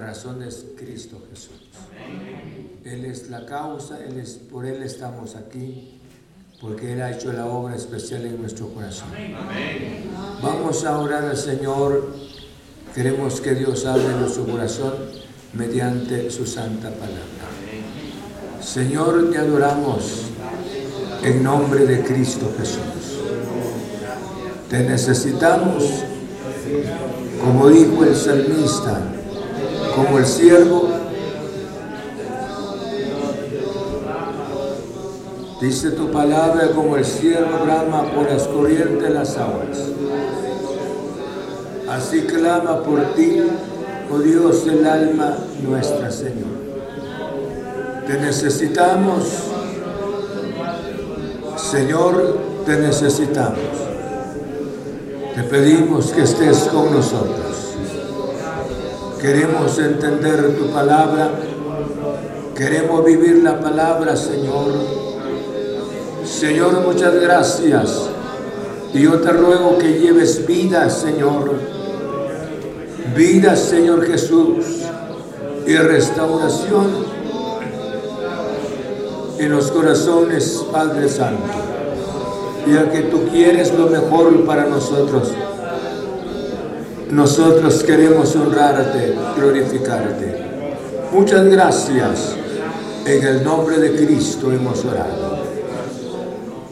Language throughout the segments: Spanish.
razón es Cristo Jesús. Él es la causa, él es, por Él estamos aquí, porque Él ha hecho la obra especial en nuestro corazón. Vamos a orar al Señor. Queremos que Dios hable en nuestro corazón mediante su santa palabra. Señor, te adoramos en nombre de Cristo Jesús. Te necesitamos, como dijo el salmista, como el siervo. Dice tu palabra como el siervo brama por las corrientes de las aguas. Así clama por ti, oh Dios, el alma nuestra, Señor. Te necesitamos, Señor, te necesitamos. Te pedimos que estés con nosotros. Queremos entender tu palabra. Queremos vivir la palabra, Señor. Señor, muchas gracias. Y yo te ruego que lleves vida, Señor. Vida, Señor Jesús. Y restauración en los corazones, Padre Santo. Y a que tú quieres lo mejor para nosotros. Nosotros queremos honrarte, glorificarte. Muchas gracias. En el nombre de Cristo hemos orado.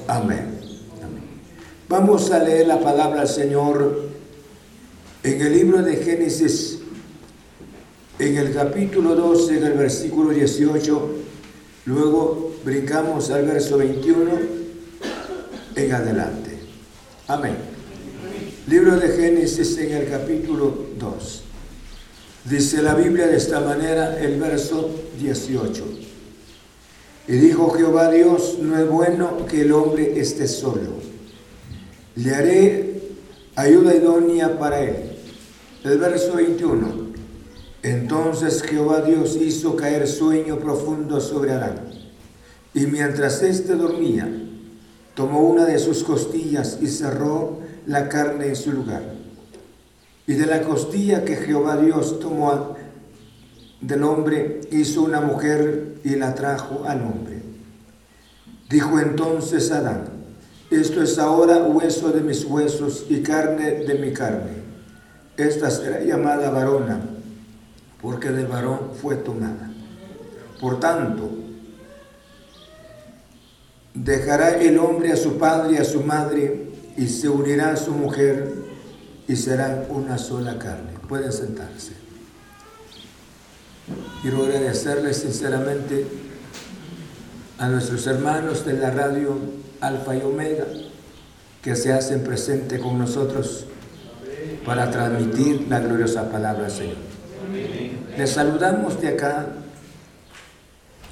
Amén. Vamos a leer la palabra del Señor en el libro de Génesis, en el capítulo 12, en el versículo 18. Luego brincamos al verso 21 en adelante. Amén. Libro de Génesis en el capítulo 2. Dice la Biblia de esta manera el verso 18. Y dijo Jehová Dios, no es bueno que el hombre esté solo. Le haré ayuda idónea para él. El verso 21. Entonces Jehová Dios hizo caer sueño profundo sobre Adán. Y mientras éste dormía, tomó una de sus costillas y cerró la carne en su lugar. Y de la costilla que Jehová Dios tomó del hombre, hizo una mujer y la trajo al hombre. Dijo entonces Adán, esto es ahora hueso de mis huesos y carne de mi carne. Esta será llamada varona, porque del varón fue tomada. Por tanto, dejará el hombre a su padre y a su madre y se unirá a su mujer y serán una sola carne. Pueden sentarse. Quiero agradecerles sinceramente a nuestros hermanos de la radio Alfa y Omega que se hacen presente con nosotros para transmitir la gloriosa palabra del Señor. Les saludamos de acá,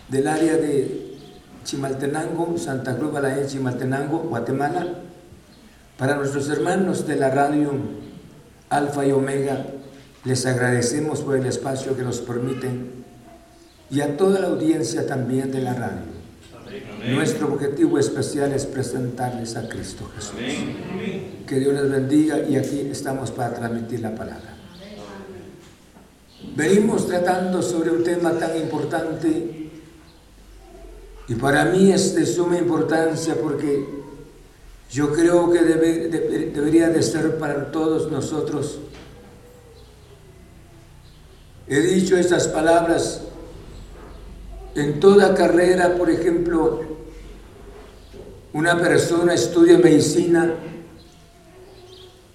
del área de Chimaltenango, Santa Cruz Balaén, Chimaltenango, Guatemala, para nuestros hermanos de la radio Alfa y Omega, les agradecemos por el espacio que nos permiten y a toda la audiencia también de la radio. Nuestro objetivo especial es presentarles a Cristo Jesús. Que Dios les bendiga y aquí estamos para transmitir la palabra. Venimos tratando sobre un tema tan importante y para mí es de suma importancia porque yo creo que debería de ser para todos nosotros. He dicho estas palabras en toda carrera, por ejemplo, una persona estudia medicina,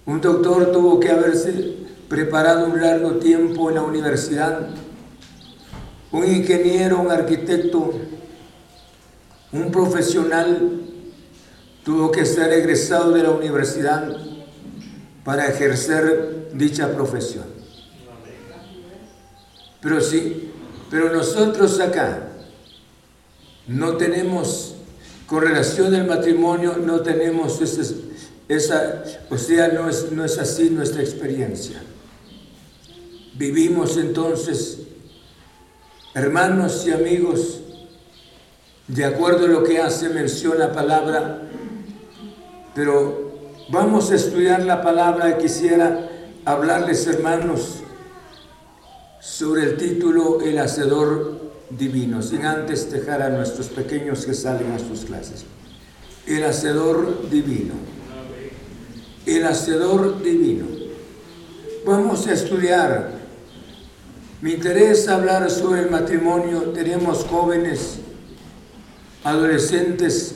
un doctor tuvo que haberse preparado un largo tiempo en la universidad, un ingeniero, un arquitecto, un profesional tuvo que ser egresado de la universidad para ejercer dicha profesión. Pero sí, pero nosotros acá, no tenemos, con relación al matrimonio, no tenemos esa, o sea, no es, no es así nuestra experiencia. Vivimos entonces, hermanos y amigos, de acuerdo a lo que hace mención la palabra, pero vamos a estudiar la palabra. Quisiera hablarles, hermanos, sobre el título El Hacedor Divino, sin antes dejar a nuestros pequeños que salen a sus clases. El Hacedor Divino. El Hacedor Divino. Vamos a estudiar. Me interesa hablar sobre el matrimonio. Tenemos jóvenes adolescentes,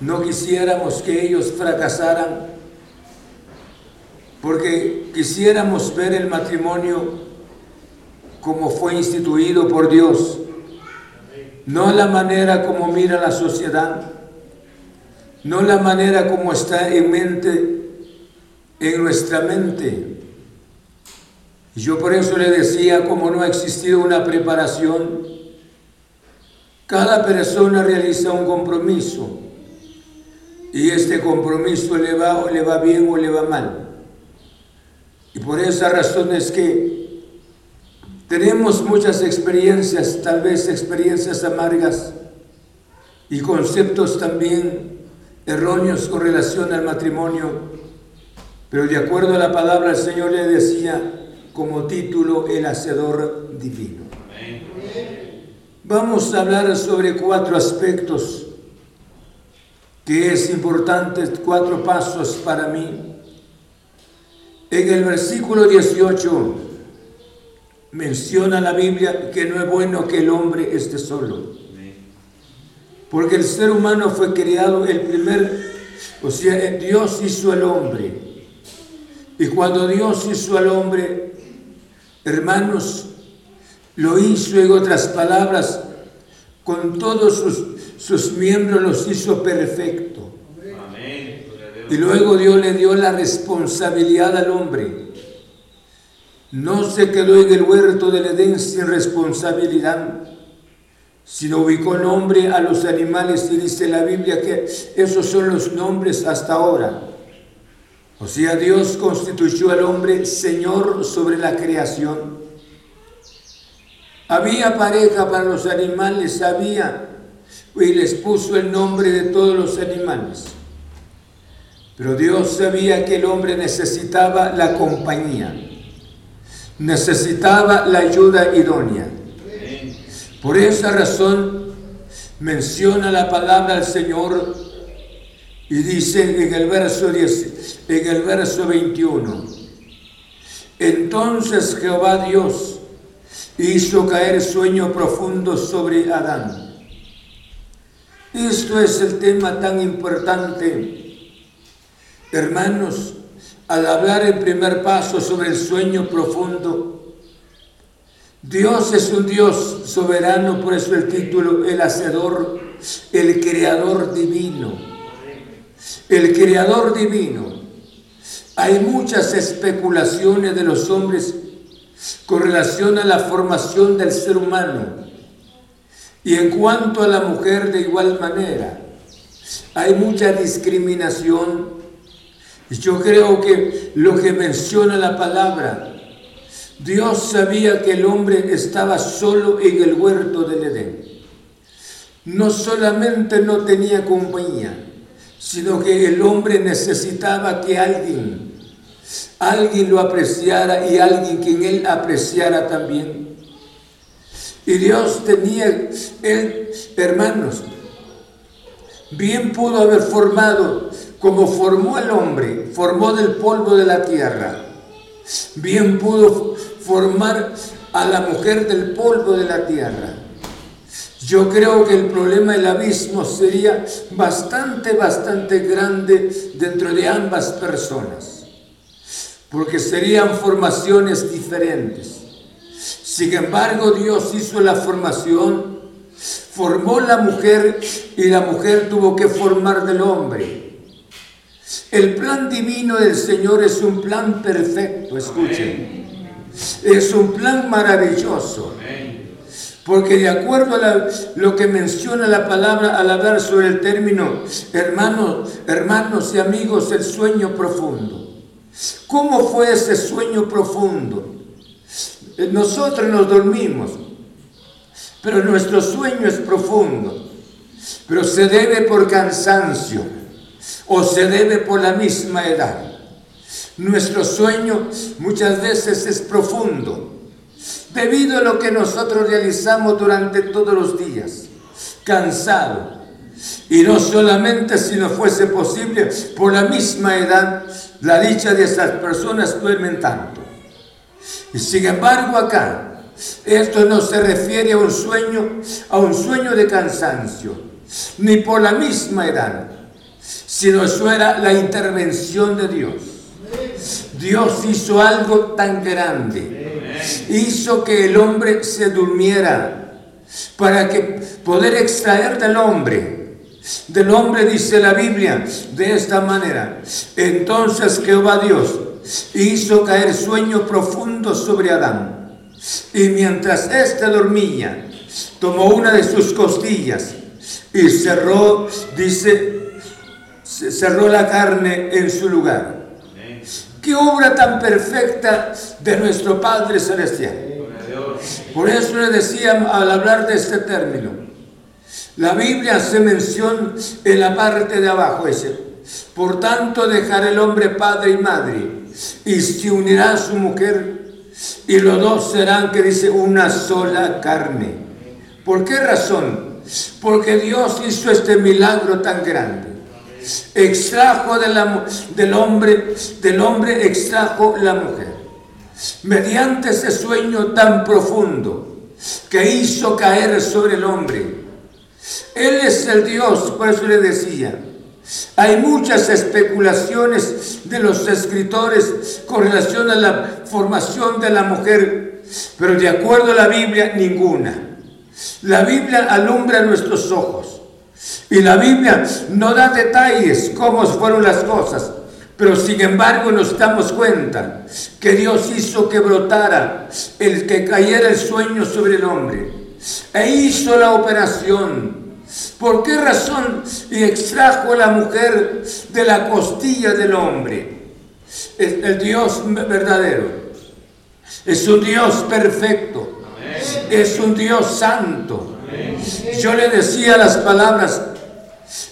no quisiéramos que ellos fracasaran, porque quisiéramos ver el matrimonio como fue instituido por Dios, no la manera como mira la sociedad, no la manera como está en mente, en nuestra mente. Yo por eso le decía, como no ha existido una preparación, cada persona realiza un compromiso y este compromiso le va o le va bien o le va mal. Y por esa razón es que tenemos muchas experiencias, tal vez experiencias amargas y conceptos también erróneos con relación al matrimonio, pero de acuerdo a la palabra el Señor le decía como título el hacedor divino. Vamos a hablar sobre cuatro aspectos que es importante, cuatro pasos para mí. En el versículo 18 menciona la Biblia que no es bueno que el hombre esté solo. Porque el ser humano fue creado el primer, o sea, Dios hizo al hombre. Y cuando Dios hizo al hombre, hermanos, lo hizo, en otras palabras, con todos sus, miembros los hizo perfecto. Y luego Dios le dio la responsabilidad al hombre. No se quedó en el huerto del Edén sin responsabilidad, sino ubicó nombre a los animales y dice la Biblia que esos son los nombres hasta ahora. O sea, Dios constituyó al hombre Señor sobre la creación. Había pareja para los animales, había, y les puso el nombre de todos los animales. Pero Dios sabía que el hombre necesitaba la compañía, necesitaba la ayuda idónea. Por esa razón menciona la palabra al Señor y dice en el verso 10, en el verso 21, entonces Jehová Dios hizo caer sueño profundo sobre Adán. Esto es el tema tan importante. Hermanos, al hablar el primer paso sobre el sueño profundo, Dios es un Dios soberano, por eso el título, el hacedor, el creador divino. El creador divino. Hay muchas especulaciones de los hombres con relación a la formación del ser humano. Y en cuanto a la mujer de igual manera, hay mucha discriminación. Yo creo que lo que menciona la palabra, Dios sabía que el hombre estaba solo en el huerto del Edén. No solamente no tenía compañía, sino que el hombre necesitaba que alguien alguien lo apreciara y alguien quien él apreciara también. Y Dios tenía, él, hermanos, bien pudo haber formado como formó al hombre, formó del polvo de la tierra. Bien pudo formar a la mujer del polvo de la tierra. Yo creo que el problema del abismo sería bastante, bastante grande dentro de ambas personas porque serían formaciones diferentes. Sin embargo, Dios hizo la formación, formó la mujer y la mujer tuvo que formar del hombre. El plan divino del Señor es un plan perfecto, escuchen. Es un plan maravilloso. Porque de acuerdo a lo que menciona la palabra al hablar sobre el término hermanos, hermanos y amigos, el sueño profundo. ¿Cómo fue ese sueño profundo? Nosotros nos dormimos, pero nuestro sueño es profundo, pero se debe por cansancio o se debe por la misma edad. Nuestro sueño muchas veces es profundo, debido a lo que nosotros realizamos durante todos los días, cansado. Y no solamente si no fuese posible, por la misma edad, la dicha de esas personas duermen tanto. Y sin embargo acá, esto no se refiere a un sueño, a un sueño de cansancio, ni por la misma edad, sino eso era la intervención de Dios. Dios hizo algo tan grande, hizo que el hombre se durmiera para que poder extraer del hombre del hombre dice la Biblia de esta manera. Entonces Jehová Dios hizo caer sueño profundo sobre Adán. Y mientras éste dormía, tomó una de sus costillas y cerró, dice, cerró la carne en su lugar. Qué obra tan perfecta de nuestro Padre Celestial. Por eso le decía al hablar de este término, la Biblia hace mención en la parte de abajo, ese. Por tanto, dejará el hombre padre y madre y se unirá a su mujer y los dos serán, que dice, una sola carne. ¿Por qué razón? Porque Dios hizo este milagro tan grande. Extrajo del hombre, del hombre extrajo la mujer. Mediante ese sueño tan profundo que hizo caer sobre el hombre. Él es el Dios, por eso le decía, hay muchas especulaciones de los escritores con relación a la formación de la mujer, pero de acuerdo a la Biblia, ninguna. La Biblia alumbra nuestros ojos y la Biblia no da detalles cómo fueron las cosas, pero sin embargo nos damos cuenta que Dios hizo que brotara, el que cayera el sueño sobre el hombre, e hizo la operación ¿Por qué razón extrajo a la mujer de la costilla del hombre? El, Dios verdadero. Es un Dios perfecto. Es un Dios santo. Yo le decía las palabras,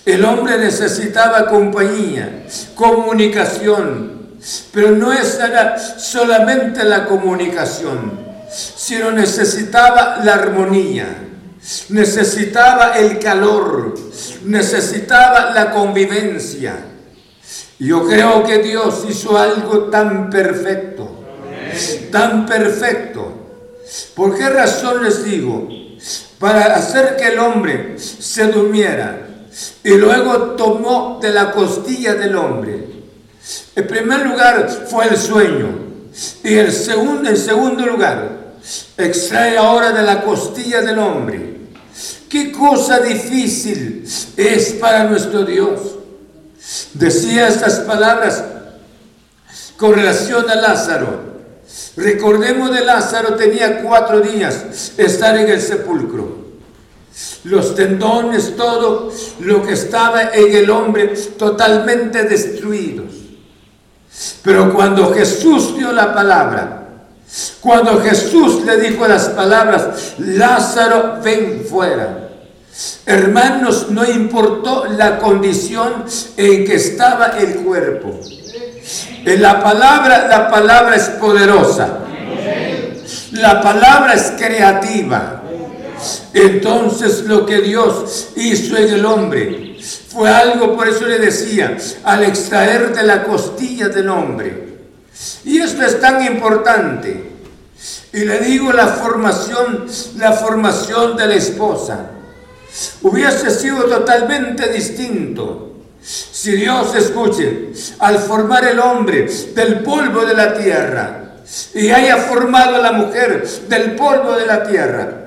el hombre necesitaba compañía, comunicación, pero no era solamente la comunicación, sino necesitaba la armonía necesitaba el calor, necesitaba la convivencia. Yo creo que Dios hizo algo tan perfecto, tan perfecto. ¿Por qué razón les digo? Para hacer que el hombre se durmiera y luego tomó de la costilla del hombre. En primer lugar fue el sueño y el segundo, en segundo lugar extrae ahora de la costilla del hombre Qué cosa difícil es para nuestro Dios. Decía estas palabras con relación a Lázaro. Recordemos de Lázaro tenía cuatro días estar en el sepulcro. Los tendones, todo lo que estaba en el hombre totalmente destruidos. Pero cuando Jesús dio la palabra, cuando Jesús le dijo las palabras, Lázaro, ven fuera. Hermanos, no importó la condición en que estaba el cuerpo. En la palabra, la palabra es poderosa. La palabra es creativa. Entonces lo que Dios hizo en el hombre fue algo, por eso le decía, al extraer de la costilla del hombre. Y esto es tan importante. Y le digo la formación, la formación de la esposa hubiese sido totalmente distinto. Si Dios escuche, al formar el hombre del polvo de la tierra y haya formado a la mujer del polvo de la tierra,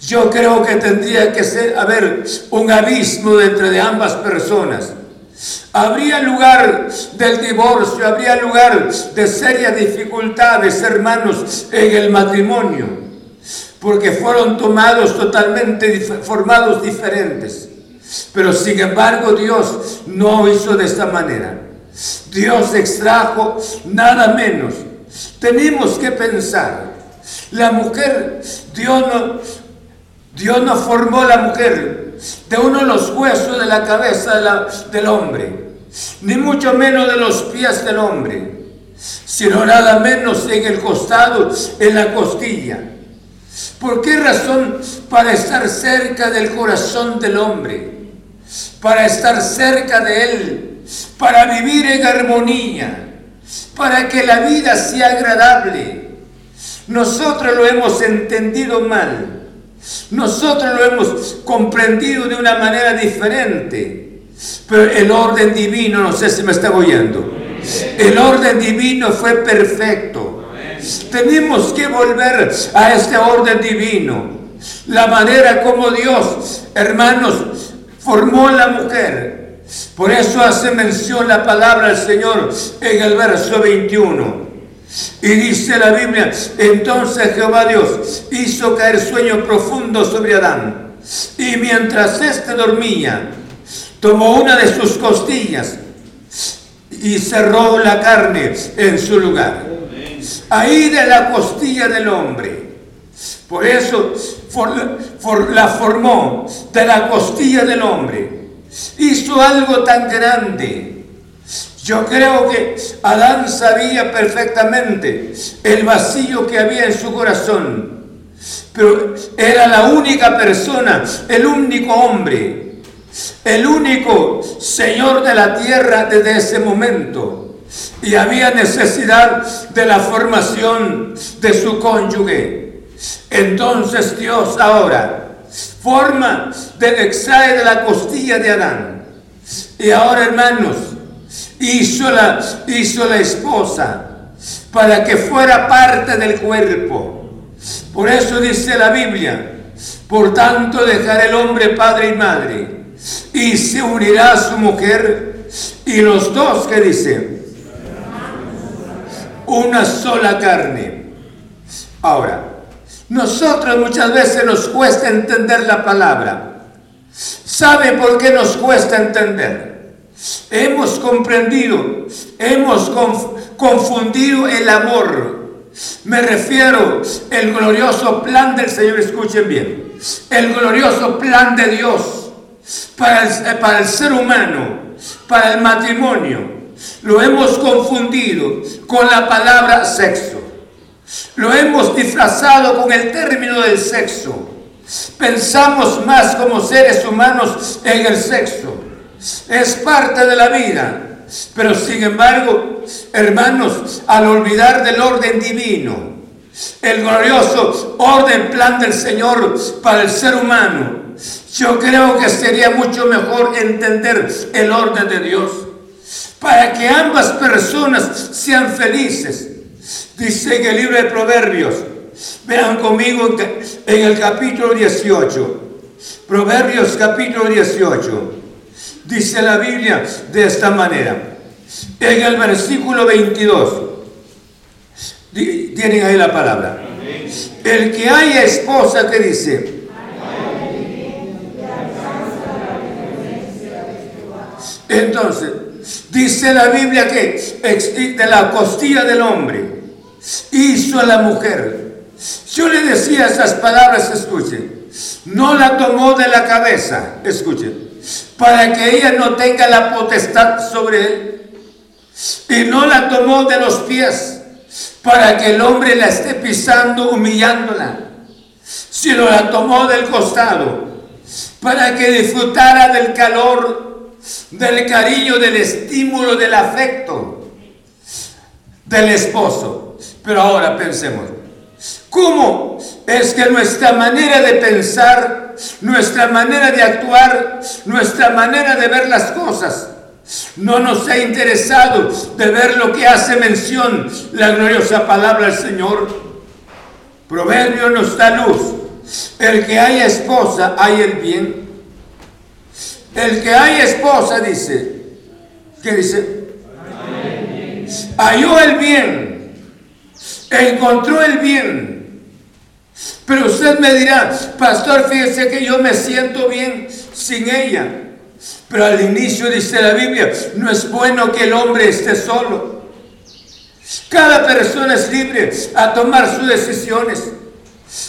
yo creo que tendría que ser, haber un abismo entre de ambas personas. Habría lugar del divorcio, habría lugar de serias dificultades, hermanos, en el matrimonio. Porque fueron tomados totalmente formados diferentes. Pero sin embargo Dios no hizo de esta manera. Dios extrajo nada menos. Tenemos que pensar, la mujer, Dios no, Dios no formó la mujer de uno de los huesos de la cabeza del hombre, ni mucho menos de los pies del hombre, sino nada menos en el costado, en la costilla. ¿Por qué razón? Para estar cerca del corazón del hombre, para estar cerca de él, para vivir en armonía, para que la vida sea agradable. Nosotros lo hemos entendido mal. Nosotros lo hemos comprendido de una manera diferente. Pero el orden divino, no sé si me está oyendo. El orden divino fue perfecto. Tenemos que volver a este orden divino. La manera como Dios, hermanos, formó la mujer por eso hace mención la palabra del Señor en el verso 21. Y dice la Biblia, entonces Jehová Dios hizo caer sueño profundo sobre Adán. Y mientras éste dormía, tomó una de sus costillas y cerró la carne en su lugar. Ahí de la costilla del hombre. Por eso la formó de la costilla del hombre hizo algo tan grande. Yo creo que Adán sabía perfectamente el vacío que había en su corazón, pero era la única persona, el único hombre, el único Señor de la tierra desde ese momento. Y había necesidad de la formación de su cónyuge. Entonces Dios ahora forma del exae de la costilla de Adán. Y ahora, hermanos, hizo la, hizo la esposa para que fuera parte del cuerpo. Por eso dice la Biblia, por tanto dejará el hombre padre y madre y se unirá a su mujer y los dos que dice una sola carne. Ahora, nosotros muchas veces nos cuesta entender la palabra. ¿Sabe por qué nos cuesta entender? Hemos comprendido, hemos confundido el amor. Me refiero el glorioso plan del Señor, escuchen bien, el glorioso plan de Dios para el, para el ser humano, para el matrimonio. Lo hemos confundido con la palabra sexo. Lo hemos disfrazado con el término del sexo. Pensamos más como seres humanos en el sexo. Es parte de la vida. Pero sin embargo, hermanos, al olvidar del orden divino, el glorioso orden, plan del Señor para el ser humano, yo creo que sería mucho mejor entender el orden de Dios para que ambas personas sean felices. Dice en el libro de Proverbios, vean conmigo en el capítulo 18, Proverbios capítulo 18, dice la Biblia de esta manera, en el versículo 22, tienen ahí la palabra, el que haya esposa que dice, entonces, dice la Biblia que de la costilla del hombre, hizo a la mujer. Yo le decía esas palabras, escuchen, no la tomó de la cabeza, escuchen, para que ella no tenga la potestad sobre él. Y no la tomó de los pies, para que el hombre la esté pisando, humillándola, sino la tomó del costado, para que disfrutara del calor, del cariño, del estímulo, del afecto del esposo. Pero ahora pensemos, ¿cómo es que nuestra manera de pensar, nuestra manera de actuar, nuestra manera de ver las cosas, no nos ha interesado de ver lo que hace mención la gloriosa palabra del Señor? Proverbio nos da luz. El que haya esposa, hay el bien. El que haya esposa dice, ¿qué dice? Halló el bien encontró el bien. Pero usted me dirá, pastor, fíjese que yo me siento bien sin ella. Pero al inicio dice la Biblia, no es bueno que el hombre esté solo. Cada persona es libre a tomar sus decisiones.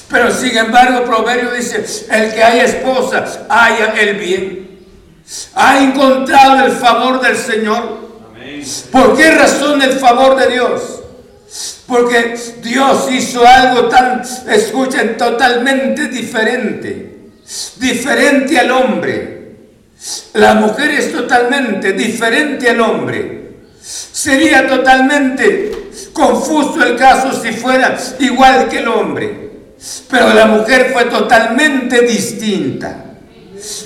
Pero sin embargo, Proverbio dice, el que haya esposa, haya el bien. Ha encontrado el favor del Señor. ¿Por qué razón el favor de Dios? Porque Dios hizo algo tan, escuchen, totalmente diferente. Diferente al hombre. La mujer es totalmente diferente al hombre. Sería totalmente confuso el caso si fuera igual que el hombre. Pero la mujer fue totalmente distinta.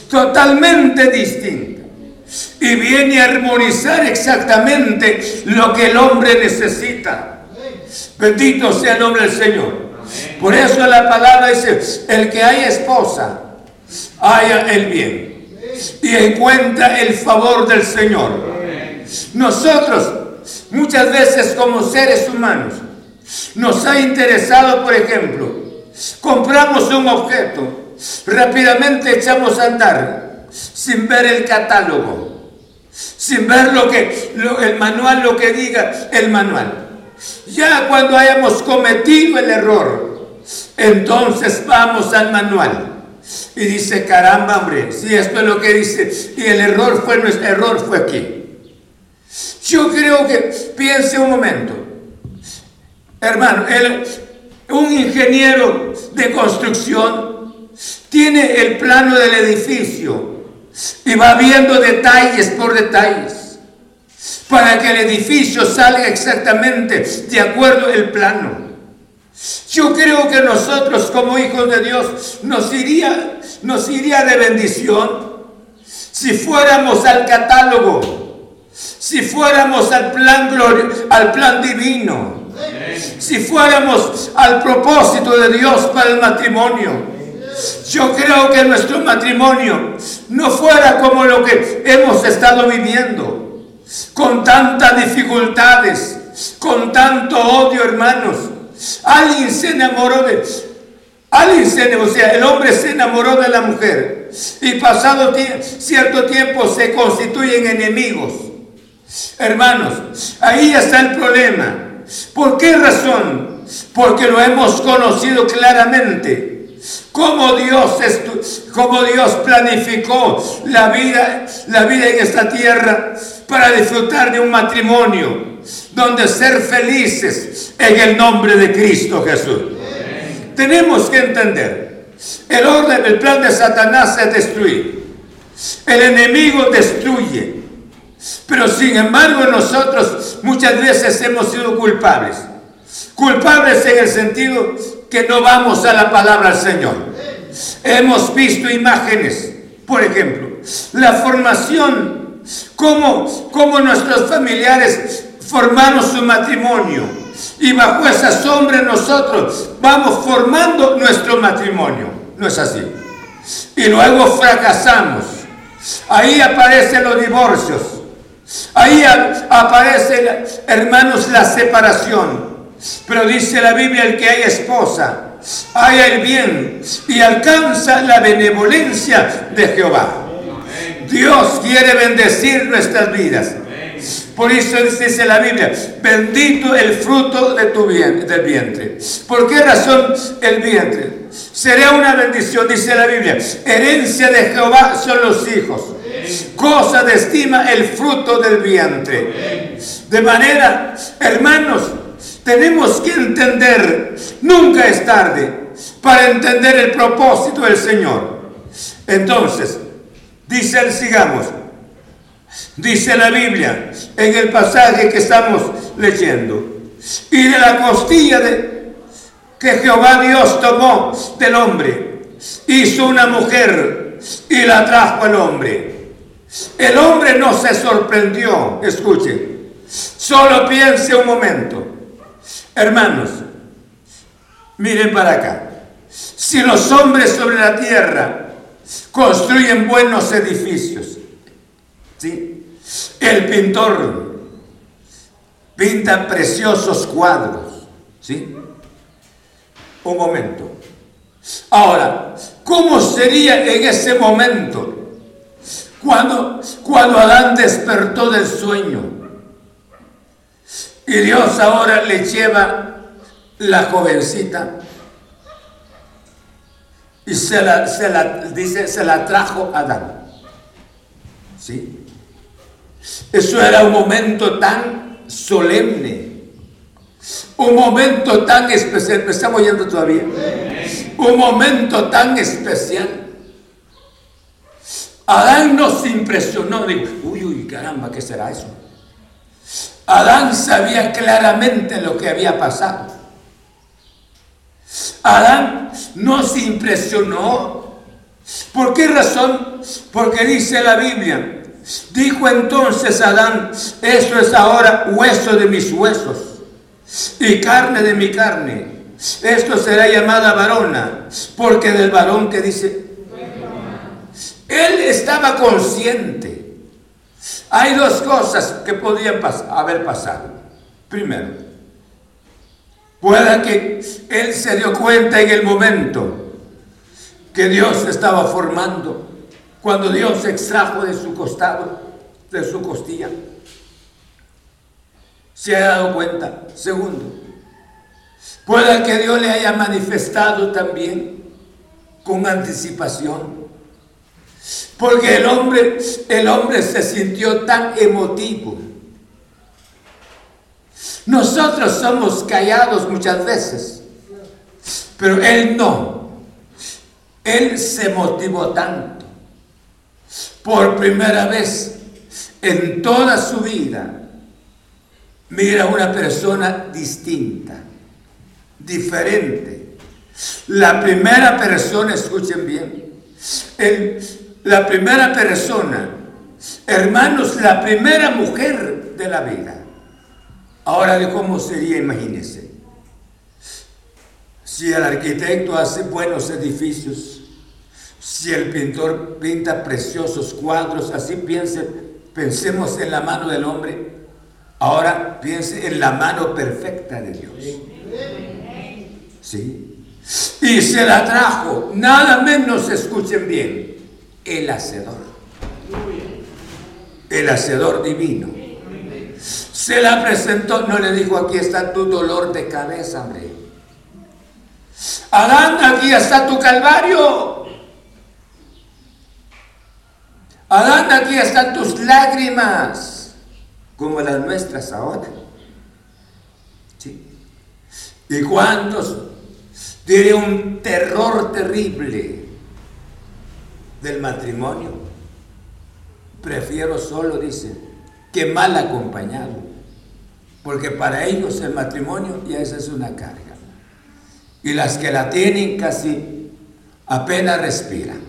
Totalmente distinta. Y viene a armonizar exactamente lo que el hombre necesita. Bendito sea el nombre del Señor. Por eso la palabra dice, el que haya esposa, haya el bien. Y encuentra el favor del Señor. Nosotros, muchas veces como seres humanos, nos ha interesado, por ejemplo, compramos un objeto, rápidamente echamos a andar sin ver el catálogo, sin ver lo que el manual, lo que diga el manual. Ya cuando hayamos cometido el error, entonces vamos al manual. Y dice, caramba, hombre, si esto es lo que dice, y el error fue, nuestro error fue aquí. Yo creo que, piense un momento, hermano, un ingeniero de construcción tiene el plano del edificio y va viendo detalles por detalles para que el edificio salga exactamente de acuerdo al plano. Yo creo que nosotros como hijos de Dios nos iría, nos iría de bendición si fuéramos al catálogo, si fuéramos al plan, al plan divino, si fuéramos al propósito de Dios para el matrimonio. Yo creo que nuestro matrimonio no fuera como lo que hemos estado viviendo con tantas dificultades, con tanto odio, hermanos. Alguien se enamoró de... Alguien se, o sea, el hombre se enamoró de la mujer y pasado cierto tiempo se constituyen enemigos. Hermanos, ahí está el problema. ¿Por qué razón? Porque lo hemos conocido claramente cómo Dios, cómo Dios planificó la vida, la vida en esta tierra para disfrutar de un matrimonio donde ser felices en el nombre de Cristo Jesús. Tenemos que entender, el orden, el plan de Satanás es destruir. El enemigo destruye. Pero sin embargo nosotros muchas veces hemos sido culpables. Culpables en el sentido que no vamos a la palabra del Señor. Hemos visto imágenes, por ejemplo, la formación, cómo, cómo nuestros familiares formaron su matrimonio. Y bajo esa sombra nosotros vamos formando nuestro matrimonio. No es así. Y luego fracasamos. Ahí aparecen los divorcios. Ahí aparece, hermanos, la separación. Pero dice la Biblia, el que hay esposa, haya el bien y alcanza la benevolencia de Jehová. Dios quiere bendecir nuestras vidas. Por eso dice la Biblia, bendito el fruto de tu del vientre. ¿Por qué razón el vientre? Será una bendición, dice la Biblia. Herencia de Jehová son los hijos. Cosa de estima el fruto del vientre. De manera, hermanos, tenemos que entender, nunca es tarde para entender el propósito del Señor. Entonces, dice el sigamos, dice la Biblia en el pasaje que estamos leyendo, y de la costilla que Jehová Dios tomó del hombre, hizo una mujer y la trajo al hombre. El hombre no se sorprendió, escuchen, solo piense un momento. Hermanos, miren para acá. Si los hombres sobre la tierra construyen buenos edificios, ¿sí? el pintor pinta preciosos cuadros, ¿sí? Un momento. Ahora, ¿cómo sería en ese momento? Cuando, cuando Adán despertó del sueño. Y Dios ahora le lleva la jovencita y se la, se la, dice, se la trajo Adán. ¿Sí? Eso era un momento tan solemne, un momento tan especial. ¿Me estamos oyendo todavía? Un momento tan especial. Adán nos impresionó. Digo, uy, uy, caramba, ¿qué será eso? Adán sabía claramente lo que había pasado. Adán nos impresionó. ¿Por qué razón? Porque dice la Biblia, dijo entonces Adán, esto es ahora hueso de mis huesos y carne de mi carne. Esto será llamada varona, porque del varón que dice, él estaba consciente. Hay dos cosas que podían haber pasado. Primero, pueda que él se dio cuenta en el momento que Dios estaba formando, cuando Dios extrajo de su costado, de su costilla. Se ha dado cuenta. Segundo, pueda que Dios le haya manifestado también con anticipación. Porque el hombre, el hombre se sintió tan emotivo. Nosotros somos callados muchas veces, pero él no. Él se motivó tanto. Por primera vez en toda su vida, mira una persona distinta, diferente. La primera persona, escuchen bien, la primera persona, hermanos, la primera mujer de la vida. Ahora de cómo sería, imagínense. Si el arquitecto hace buenos edificios, si el pintor pinta preciosos cuadros, así piense, pensemos en la mano del hombre, ahora piense en la mano perfecta de Dios. ¿Sí? Y se la trajo, nada menos escuchen bien, el hacedor. El hacedor divino. Se la presentó, no le dijo, aquí está tu dolor de cabeza, hombre. Adán, aquí está tu calvario. Adán, aquí están tus lágrimas, como las nuestras ahora. ¿Sí? ¿Y cuántos tiene un terror terrible del matrimonio? Prefiero solo, dice, que mal acompañado. Porque para ellos el matrimonio ya esa es una carga. Y las que la tienen casi apenas respiran.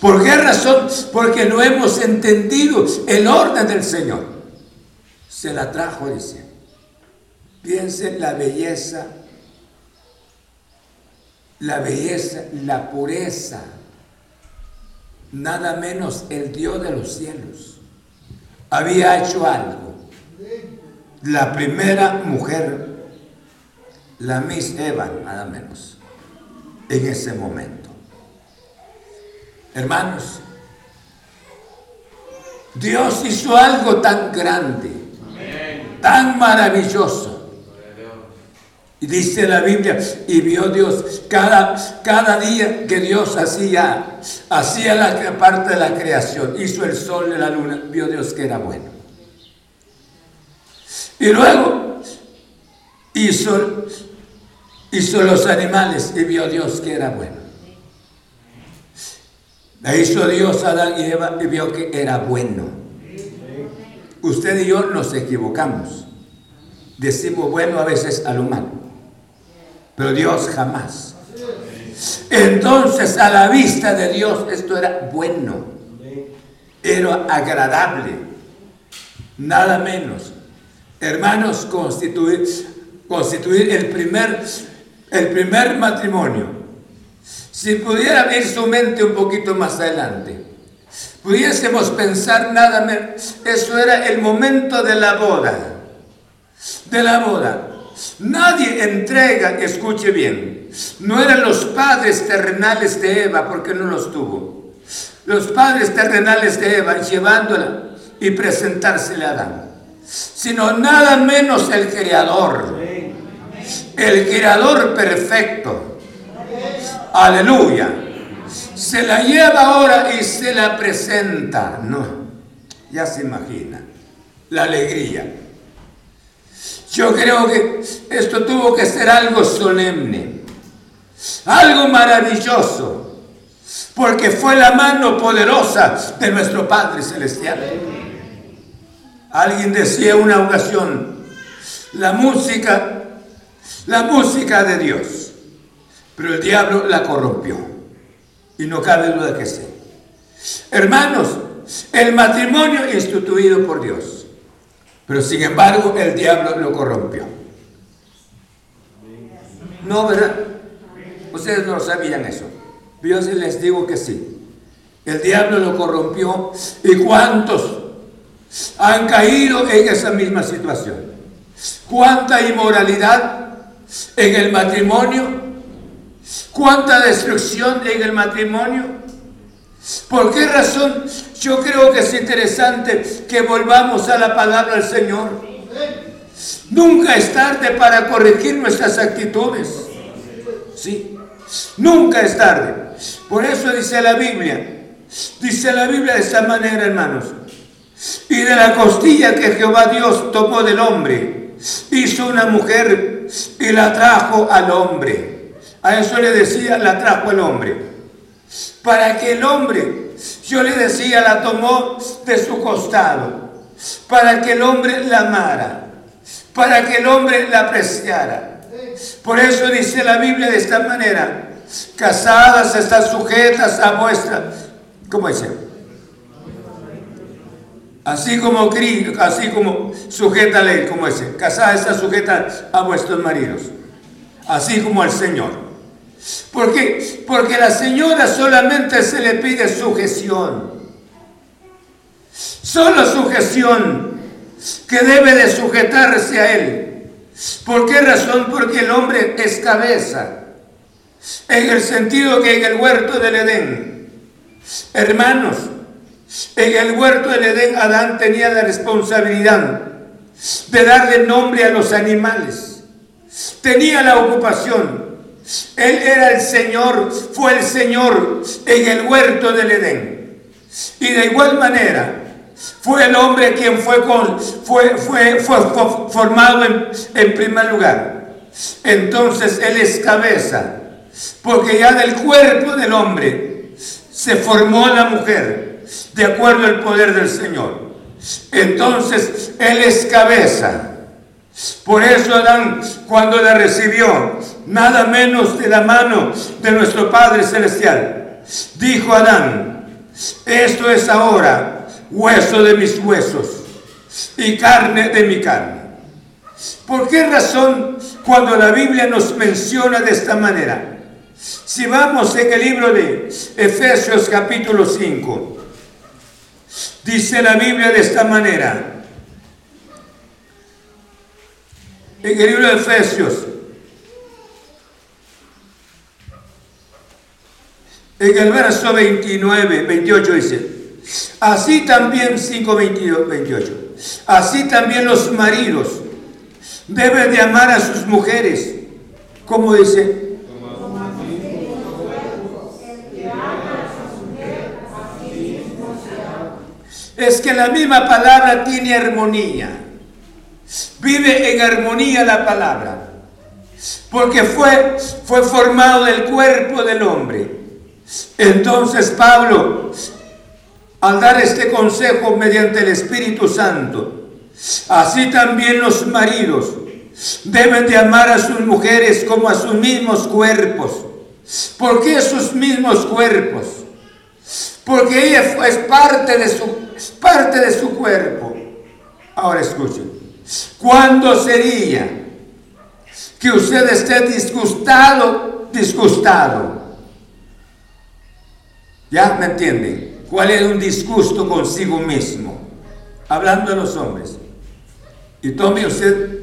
¿Por qué razón? Porque no hemos entendido el orden del Señor. Se la trajo, dice. Piensen la belleza, la belleza, la pureza. Nada menos el Dios de los cielos. Había hecho algo. La primera mujer, la Miss Eva, nada menos, en ese momento. Hermanos, Dios hizo algo tan grande, tan maravilloso. Dice la Biblia, y vio Dios cada, cada día que Dios hacía, hacía la parte de la creación, hizo el sol y la luna, vio Dios que era bueno. Y luego hizo, hizo los animales y vio Dios que era bueno. La hizo Dios Adán y Eva y vio que era bueno. Usted y yo nos equivocamos. Decimos bueno a veces a lo malo, pero Dios jamás. Entonces a la vista de Dios esto era bueno, era agradable, nada menos. Hermanos, constituir, constituir el, primer, el primer matrimonio si pudiera ver su mente un poquito más adelante, pudiésemos pensar nada menos, eso era el momento de la boda, de la boda. Nadie entrega, escuche bien, no eran los padres terrenales de Eva porque no los tuvo. Los padres terrenales de Eva llevándola y presentársela a Adán, sino nada menos el Creador, el Creador perfecto. Aleluya. Se la lleva ahora y se la presenta. No, ya se imagina la alegría. Yo creo que esto tuvo que ser algo solemne, algo maravilloso, porque fue la mano poderosa de nuestro Padre Celestial. Alguien decía una ocasión, la música, la música de Dios, pero el diablo la corrompió y no cabe duda que sí. Hermanos, el matrimonio instituido por Dios pero sin embargo el diablo lo corrompió. No, ¿verdad? Ustedes no sabían eso. Yo les digo que sí. El diablo lo corrompió. ¿Y cuántos han caído en esa misma situación? ¿Cuánta inmoralidad en el matrimonio? ¿Cuánta destrucción en el matrimonio? ¿Por qué razón? Yo creo que es interesante que volvamos a la palabra del Señor. Nunca es tarde para corregir nuestras actitudes. Sí, nunca es tarde. Por eso dice la Biblia, dice la Biblia de esta manera, hermanos. Y de la costilla que Jehová Dios tomó del hombre, hizo una mujer y la trajo al hombre. A eso le decía, la trajo al hombre para que el hombre, yo le decía, la tomó de su costado, para que el hombre la amara, para que el hombre la apreciara. Por eso dice la Biblia de esta manera, casadas están sujetas a vuestra, ¿cómo dice? Así como, así como sujeta a ley, como dice, casadas está sujeta a vuestros maridos, así como al Señor. ¿Por qué? Porque la señora solamente se le pide sujeción. Solo sujeción que debe de sujetarse a él. ¿Por qué razón? Porque el hombre es cabeza. En el sentido que en el huerto del Edén, hermanos, en el huerto del Edén Adán tenía la responsabilidad de darle nombre a los animales. Tenía la ocupación él era el Señor, fue el Señor en el huerto del Edén. Y de igual manera, fue el hombre quien fue, formado en, en primer lugar. Entonces Él es cabeza, porque ya del cuerpo del hombre se formó la mujer, de acuerdo al poder del Señor. Entonces Él es cabeza. Por eso Adán, cuando la recibió, nada menos de la mano de nuestro Padre Celestial, dijo Adán, esto es ahora hueso de mis huesos y carne de mi carne. ¿Por qué razón cuando la Biblia nos menciona de esta manera? Si vamos en el libro de Efesios capítulo 5, dice la Biblia de esta manera, en el libro de Efesios, en el verso 29, 28 dice, así también 5, 22, 28, así también los maridos deben de amar a sus mujeres, como dice, es que la misma palabra tiene armonía. Vive en armonía la palabra. Porque fue, fue formado del cuerpo del hombre. Entonces Pablo, al dar este consejo mediante el Espíritu Santo, así también los maridos deben de amar a sus mujeres como a sus mismos cuerpos. ¿Por qué sus mismos cuerpos? Porque ella es parte de su, parte de su cuerpo. Ahora escuchen. ¿Cuándo sería que usted esté disgustado, disgustado? ¿Ya me entiende? ¿Cuál es un disgusto consigo mismo? Hablando de los hombres. Y tome usted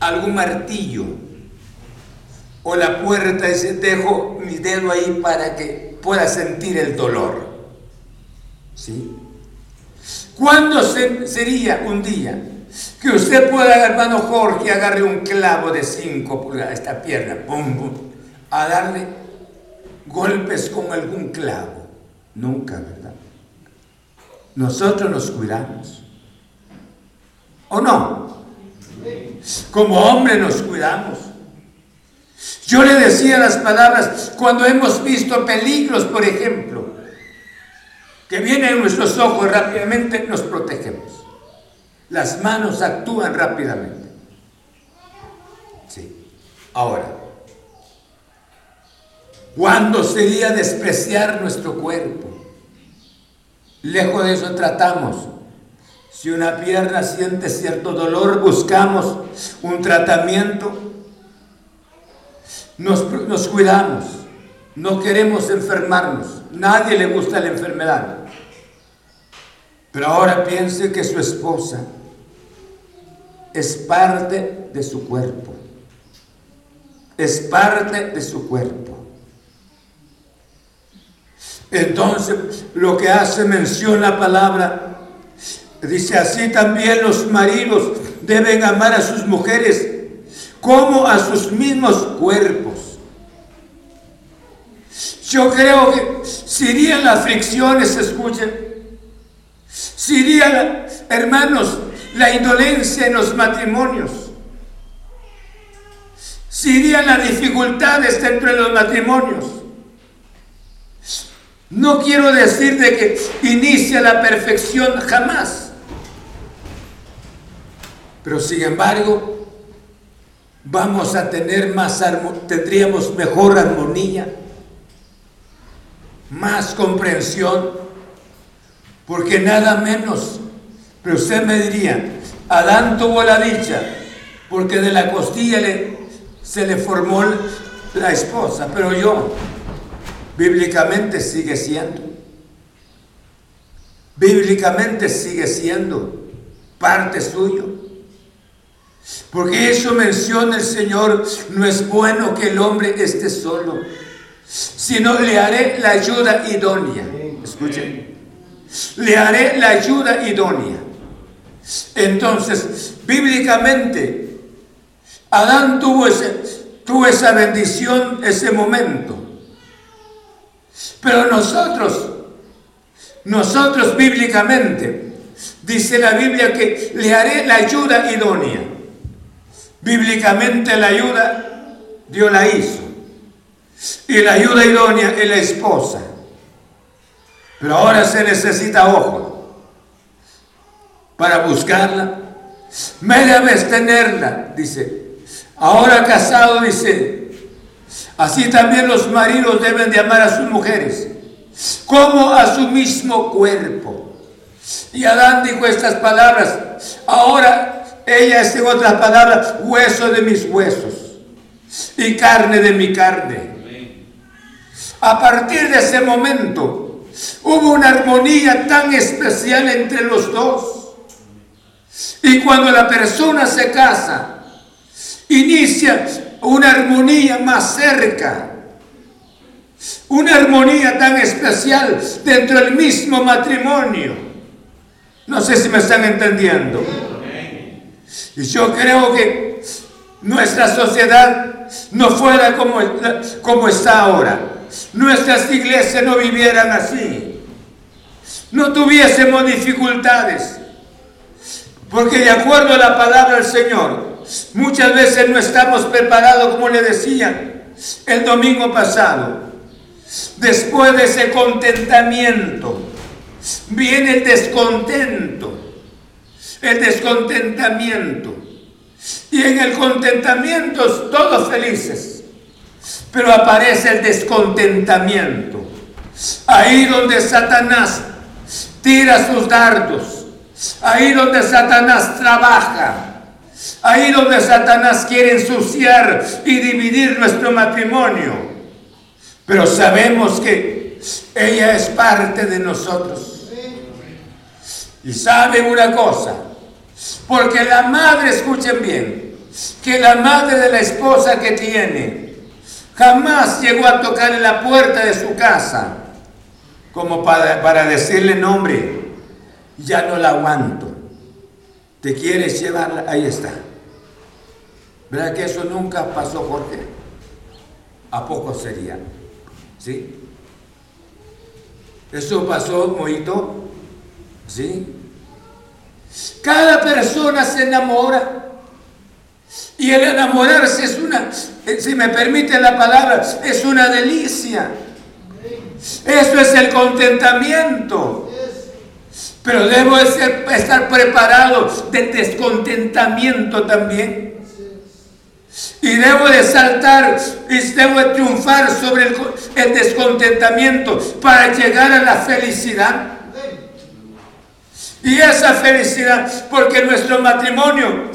algún martillo o la puerta dice, dejo mi dedo ahí para que pueda sentir el dolor. ¿Sí? ¿Cuándo sería un día que usted pueda, hermano Jorge, agarre un clavo de 5 pulgadas, esta pierna, pum, pum, a darle golpes con algún clavo? Nunca, ¿verdad? Nosotros nos cuidamos. ¿O no? Como hombre nos cuidamos. Yo le decía las palabras cuando hemos visto peligros, por ejemplo, que vienen en nuestros ojos rápidamente, nos protegemos. Las manos actúan rápidamente. Sí. Ahora, ¿cuándo sería despreciar nuestro cuerpo? Lejos de eso tratamos si una pierna siente cierto dolor, buscamos un tratamiento. Nos, cuidamos. No queremos enfermarnos. Nadie le gusta la enfermedad. Pero ahora piense que su esposa es parte de su cuerpo. Es parte de su cuerpo. Entonces, lo que hace mención la palabra Dice así también los maridos deben amar a sus mujeres como a sus mismos cuerpos. Yo creo que si irían las fricciones, escuchen, si irían, hermanos, la indolencia en los matrimonios, si irían las dificultades dentro de los matrimonios. No quiero decir de que inicia la perfección jamás. Pero sin embargo, vamos a tener más tendríamos mejor armonía, más comprensión, porque nada menos, pero usted me diría, Adán tuvo la dicha, porque de la costilla le, se le formó la esposa, pero yo, bíblicamente sigue siendo, bíblicamente sigue siendo parte suyo. Porque eso menciona el Señor, no es bueno que el hombre esté solo, sino le haré la ayuda idónea. Escuchen, le haré la ayuda idónea. Entonces, bíblicamente, Adán tuvo, tuvo esa bendición, ese momento. Pero nosotros, nosotros bíblicamente, dice la Biblia que le haré la ayuda idónea. Bíblicamente la ayuda Dios la hizo. Y la ayuda idónea es la esposa. Pero ahora se necesita ojo para buscarla. Media vez tenerla, dice. Ahora casado, dice. Así también los maridos deben de amar a sus mujeres como a su mismo cuerpo. Y Adán dijo estas palabras. Ahora ella es, en otras palabras, hueso de mis huesos y carne de mi carne. A partir de ese momento hubo una armonía tan especial entre los dos. Y cuando la persona se casa, inicia una armonía más cerca. Una armonía tan especial dentro del mismo matrimonio. No sé si me están entendiendo. Y yo creo que nuestra sociedad no fuera como, como está ahora. Nuestras iglesias no vivieran así. No tuviésemos dificultades. Porque de acuerdo a la palabra del Señor, muchas veces no estamos preparados, como le decían el domingo pasado. Después de ese contentamiento, viene el descontento el descontentamiento. Y en el contentamiento todos felices. Pero aparece el descontentamiento. Ahí donde Satanás tira sus dardos. Ahí donde Satanás trabaja. Ahí donde Satanás quiere ensuciar y dividir nuestro matrimonio. Pero sabemos que ella es parte de nosotros. Y saben una cosa, porque la madre, escuchen bien, que la madre de la esposa que tiene jamás llegó a tocar en la puerta de su casa como para, para decirle, nombre, ya no la aguanto. ¿Te quieres llevarla? Ahí está. ¿Verdad que eso nunca pasó, Jorge? ¿A poco sería? ¿Sí? Eso pasó, Moito. ¿Sí? Cada persona se enamora. Y el enamorarse es una, si me permite la palabra, es una delicia. Eso es el contentamiento. Pero debo estar preparado de descontentamiento también. Y debo de saltar y debo de triunfar sobre el, el descontentamiento para llegar a la felicidad. Y esa felicidad, porque nuestro matrimonio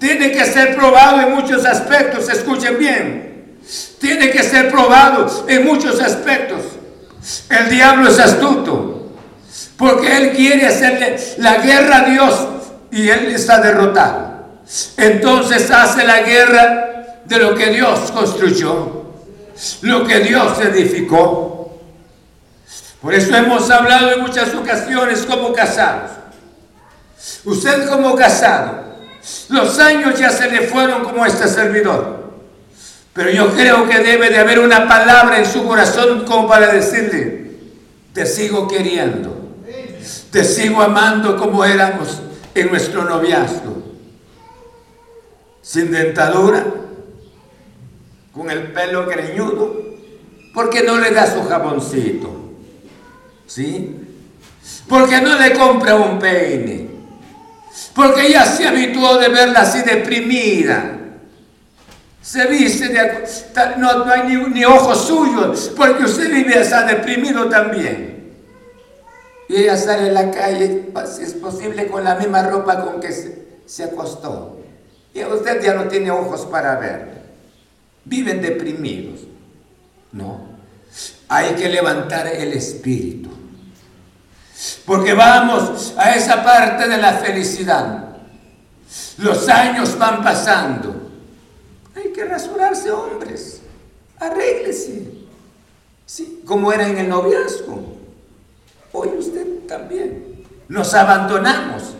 tiene que ser probado en muchos aspectos, escuchen bien, tiene que ser probado en muchos aspectos. El diablo es astuto, porque él quiere hacerle la guerra a Dios y él está derrotado. Entonces hace la guerra de lo que Dios construyó, lo que Dios edificó. Por eso hemos hablado en muchas ocasiones como casados. Usted como casado, los años ya se le fueron como este servidor. Pero yo creo que debe de haber una palabra en su corazón como para decirle, te sigo queriendo, te sigo amando como éramos en nuestro noviazgo. Sin dentadura, con el pelo greñudo, porque no le da su jaboncito. ¿Sí? Porque no le compra un peine porque ella se habituó de verla así deprimida. Se viste de... No, no hay ni, ojos suyos, porque usted vive está deprimido también. Y ella sale a la calle, si es posible, con la misma ropa con que se, se acostó. Y usted ya no tiene ojos para ver. Viven deprimidos. No. Hay que levantar el espíritu. Porque vamos a esa parte de la felicidad. Los años van pasando. Hay que rasurarse, hombres. Arréglese. Sí, como era en el noviazgo. Hoy usted también. Nos abandonamos.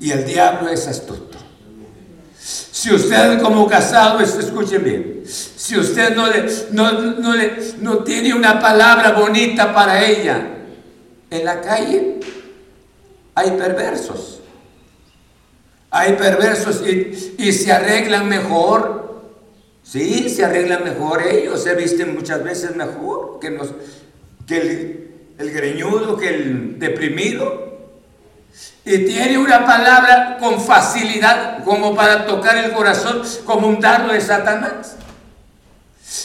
Y el diablo es astuto. Si usted como casado, escuchen bien, si usted no, le, no, no, le, no tiene una palabra bonita para ella, en la calle hay perversos. Hay perversos y, y se arreglan mejor. Sí, se arreglan mejor ellos, se visten muchas veces mejor que, los, que el, el greñudo, que el deprimido y tiene una palabra con facilidad como para tocar el corazón como un dardo de Satanás.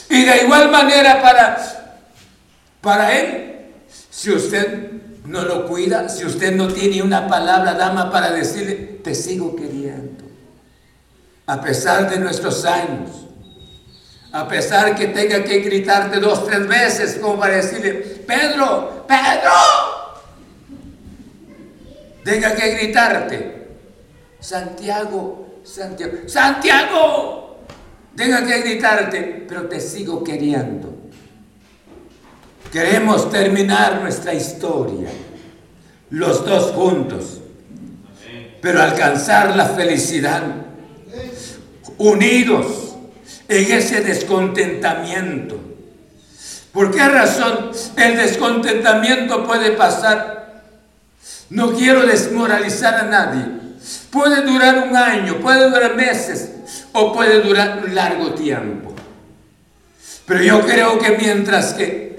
Y de igual manera para, para él, si usted no lo cuida, si usted no tiene una palabra, dama, para decirle, te sigo queriendo. A pesar de nuestros años, a pesar que tenga que gritarte dos, tres veces como para decirle, Pedro, Pedro, tenga que gritarte, Santiago, Santiago, Santiago, tenga que gritarte, pero te sigo queriendo. Queremos terminar nuestra historia, los dos juntos, pero alcanzar la felicidad, unidos en ese descontentamiento. ¿Por qué razón el descontentamiento puede pasar no quiero desmoralizar a nadie. Puede durar un año, puede durar meses o puede durar un largo tiempo. Pero yo creo que mientras que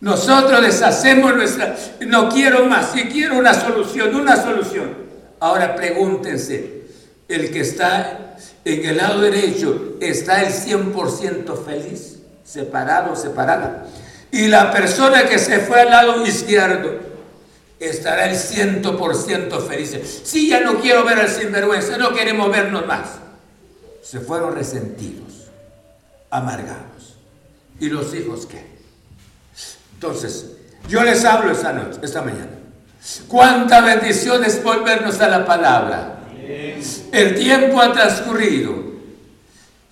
nosotros deshacemos nuestra... No quiero más, si quiero una solución, una solución. Ahora pregúntense, el que está en el lado derecho, ¿está el 100% feliz? Separado, separada. Y la persona que se fue al lado izquierdo, estará el ciento por ciento feliz. Si ya no quiero ver al sinvergüenza, no queremos vernos más. Se fueron resentidos, amargados. ¿Y los hijos qué? Entonces, yo les hablo esta noche, esta mañana. Cuánta bendición es volvernos a la palabra. El tiempo ha transcurrido.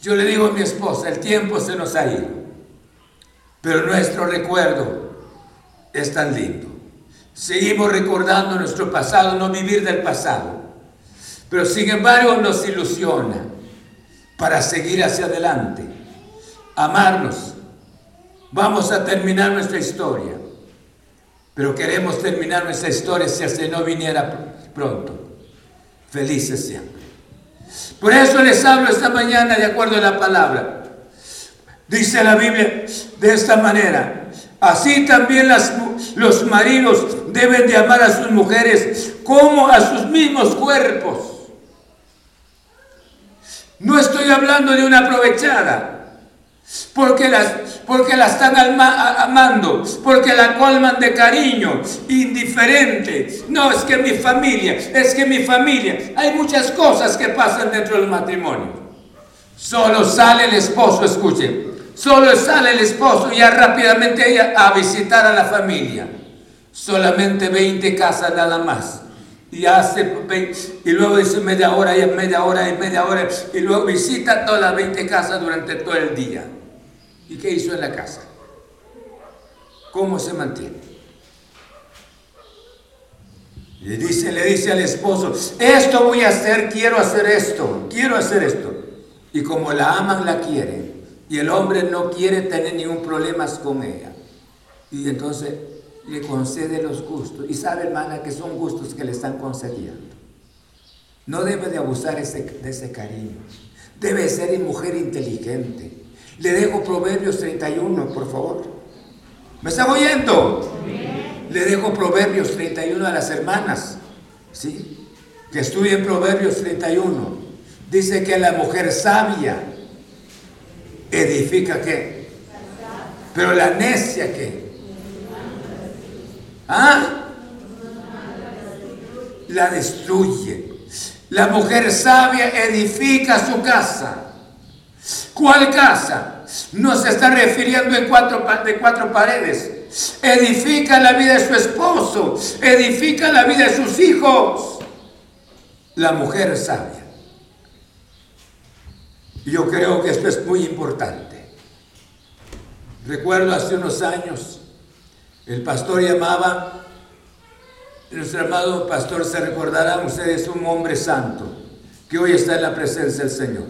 Yo le digo a mi esposa, el tiempo se nos ha ido. Pero nuestro recuerdo es tan lindo. Seguimos recordando nuestro pasado, no vivir del pasado. Pero sin embargo nos ilusiona para seguir hacia adelante, amarnos. Vamos a terminar nuestra historia, pero queremos terminar nuestra historia si se no viniera pronto. Felices siempre. Por eso les hablo esta mañana de acuerdo a la palabra. Dice la Biblia de esta manera. Así también los maridos deben de amar a sus mujeres como a sus mismos cuerpos. No estoy hablando de una aprovechada. Porque las, porque la están amando, porque la colman de cariño, indiferente. No, es que mi familia, es que mi familia. Hay muchas cosas que pasan dentro del matrimonio. Solo sale el esposo, escuchen, solo sale el esposo y ya rápidamente ella a visitar a la familia. Solamente 20 casas nada más y hace y luego dice media hora y media hora y media hora y luego visita todas las 20 casas durante todo el día. ¿Y qué hizo en la casa? ¿Cómo se mantiene? Le dice, le dice al esposo, esto voy a hacer, quiero hacer esto, quiero hacer esto. Y como la aman, la quieren. Y el hombre no quiere tener ningún problema con ella. Y entonces le concede los gustos. Y sabe, hermana, que son gustos que le están concediendo. No debe de abusar de ese cariño. Debe ser mujer inteligente. Le dejo Proverbios 31, por favor. ¿Me está oyendo? Le dejo Proverbios 31 a las hermanas. ¿Sí? Que estudien Proverbios 31. Dice que la mujer sabia edifica qué. Pero la necia que ¿Ah? La destruye. La mujer sabia edifica su casa. ¿Cuál casa? No se está refiriendo en cuatro, de cuatro paredes. Edifica la vida de su esposo. Edifica la vida de sus hijos. La mujer sabia. Yo creo que esto es muy importante. Recuerdo hace unos años el pastor llamaba, nuestro amado pastor se recordarán ustedes, un hombre santo, que hoy está en la presencia del Señor.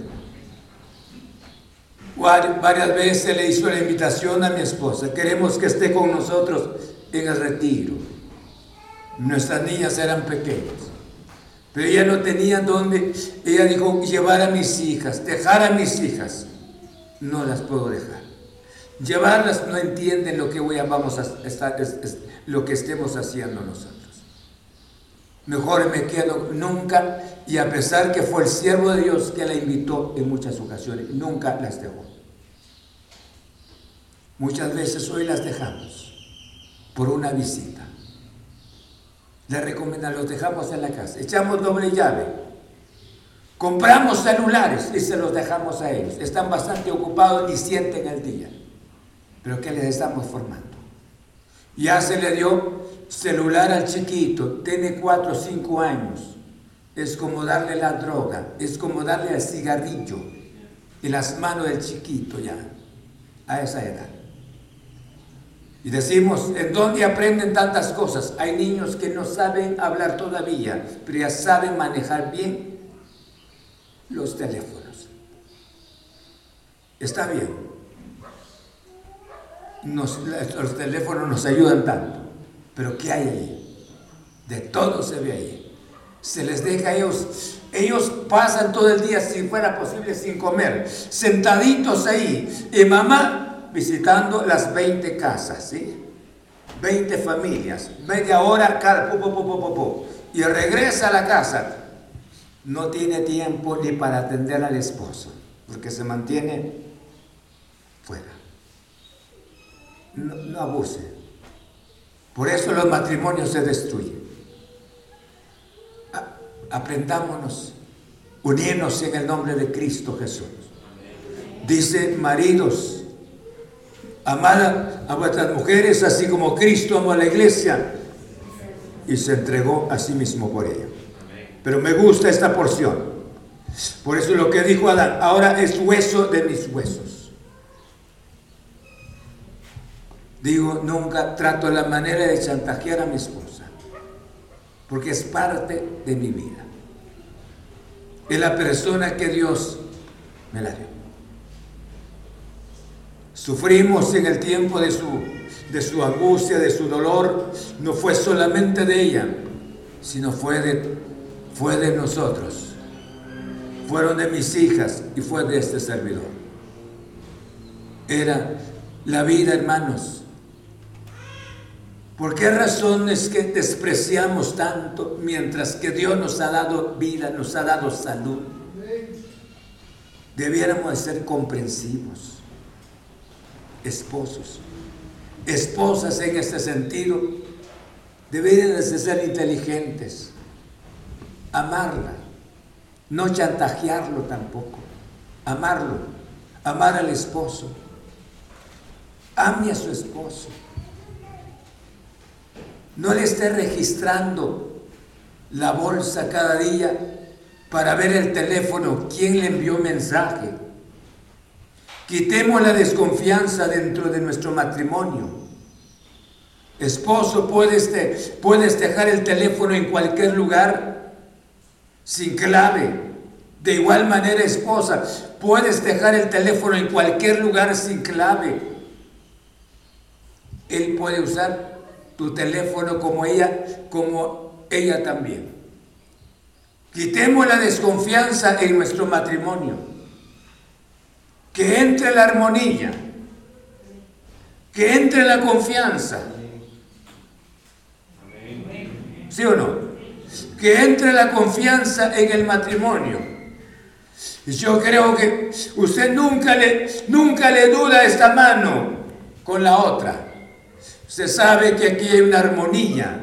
Varias veces le hizo la invitación a mi esposa, queremos que esté con nosotros en el retiro. Nuestras niñas eran pequeñas, pero ella no tenía dónde, ella dijo, llevar a mis hijas, dejar a mis hijas, no las puedo dejar. Llevarlas no entienden lo que hoy vamos a estar, lo que estemos haciendo nosotros. Mejor me quedo nunca, y a pesar que fue el siervo de Dios que la invitó en muchas ocasiones, nunca las dejó. Muchas veces hoy las dejamos por una visita. Le recomiendan, los dejamos en la casa, echamos doble llave, compramos celulares y se los dejamos a ellos. Están bastante ocupados y sienten el día pero que les estamos formando. Ya se le dio celular al chiquito, tiene 4 o 5 años. Es como darle la droga, es como darle el cigarrillo en las manos del chiquito ya, a esa edad. Y decimos, ¿en dónde aprenden tantas cosas? Hay niños que no saben hablar todavía, pero ya saben manejar bien los teléfonos. Está bien, los teléfonos nos ayudan tanto, pero ¿qué hay? De todo se ve ahí. Se les deja a ellos, ellos pasan todo el día, si fuera posible, sin comer, sentaditos ahí, y mamá visitando las 20 casas, ¿sí? 20 familias, media hora cada, y regresa a la casa. No tiene tiempo ni para atender al esposo, porque se mantiene fuera no, abuse. Por eso los matrimonios se destruyen. Aprendámonos, unirnos en el nombre de Cristo Jesús. Dice, maridos, amad a vuestras mujeres así como Cristo amó a la iglesia y se entregó a sí mismo por ella. Pero me gusta esta porción. Por eso lo que dijo Adán, ahora es hueso de mis huesos. Digo, nunca trato la manera de chantajear a mi esposa, porque es parte de mi vida. Es la persona que Dios me la dio. Sufrimos en el tiempo de su, de su angustia, de su dolor, no fue solamente de ella, sino fue de, fue de nosotros fueron de mis hijas y fue de este servidor. Era la vida, hermanos. ¿Por qué razón es que despreciamos tanto mientras que Dios nos ha dado vida, nos ha dado salud? Debiéramos ser comprensivos, esposos, esposas en este sentido, deberían de ser inteligentes, amarla, no chantajearlo tampoco, amarlo, amar al esposo. Ame a su esposo. No le esté registrando la bolsa cada día para ver el teléfono, quién le envió mensaje. Quitemos la desconfianza dentro de nuestro matrimonio. Esposo, puedes, puedes dejar el teléfono en cualquier lugar sin clave. De igual manera, esposa, puedes dejar el teléfono en cualquier lugar sin clave. Él puede usar tu teléfono como ella, como ella también. Quitemos la desconfianza en nuestro matrimonio. Que entre la armonía. Que entre la confianza. ¿Sí o no? que entre la confianza en el matrimonio. Yo creo que usted nunca le, nunca le duda esta mano con la otra. Usted sabe que aquí hay una armonía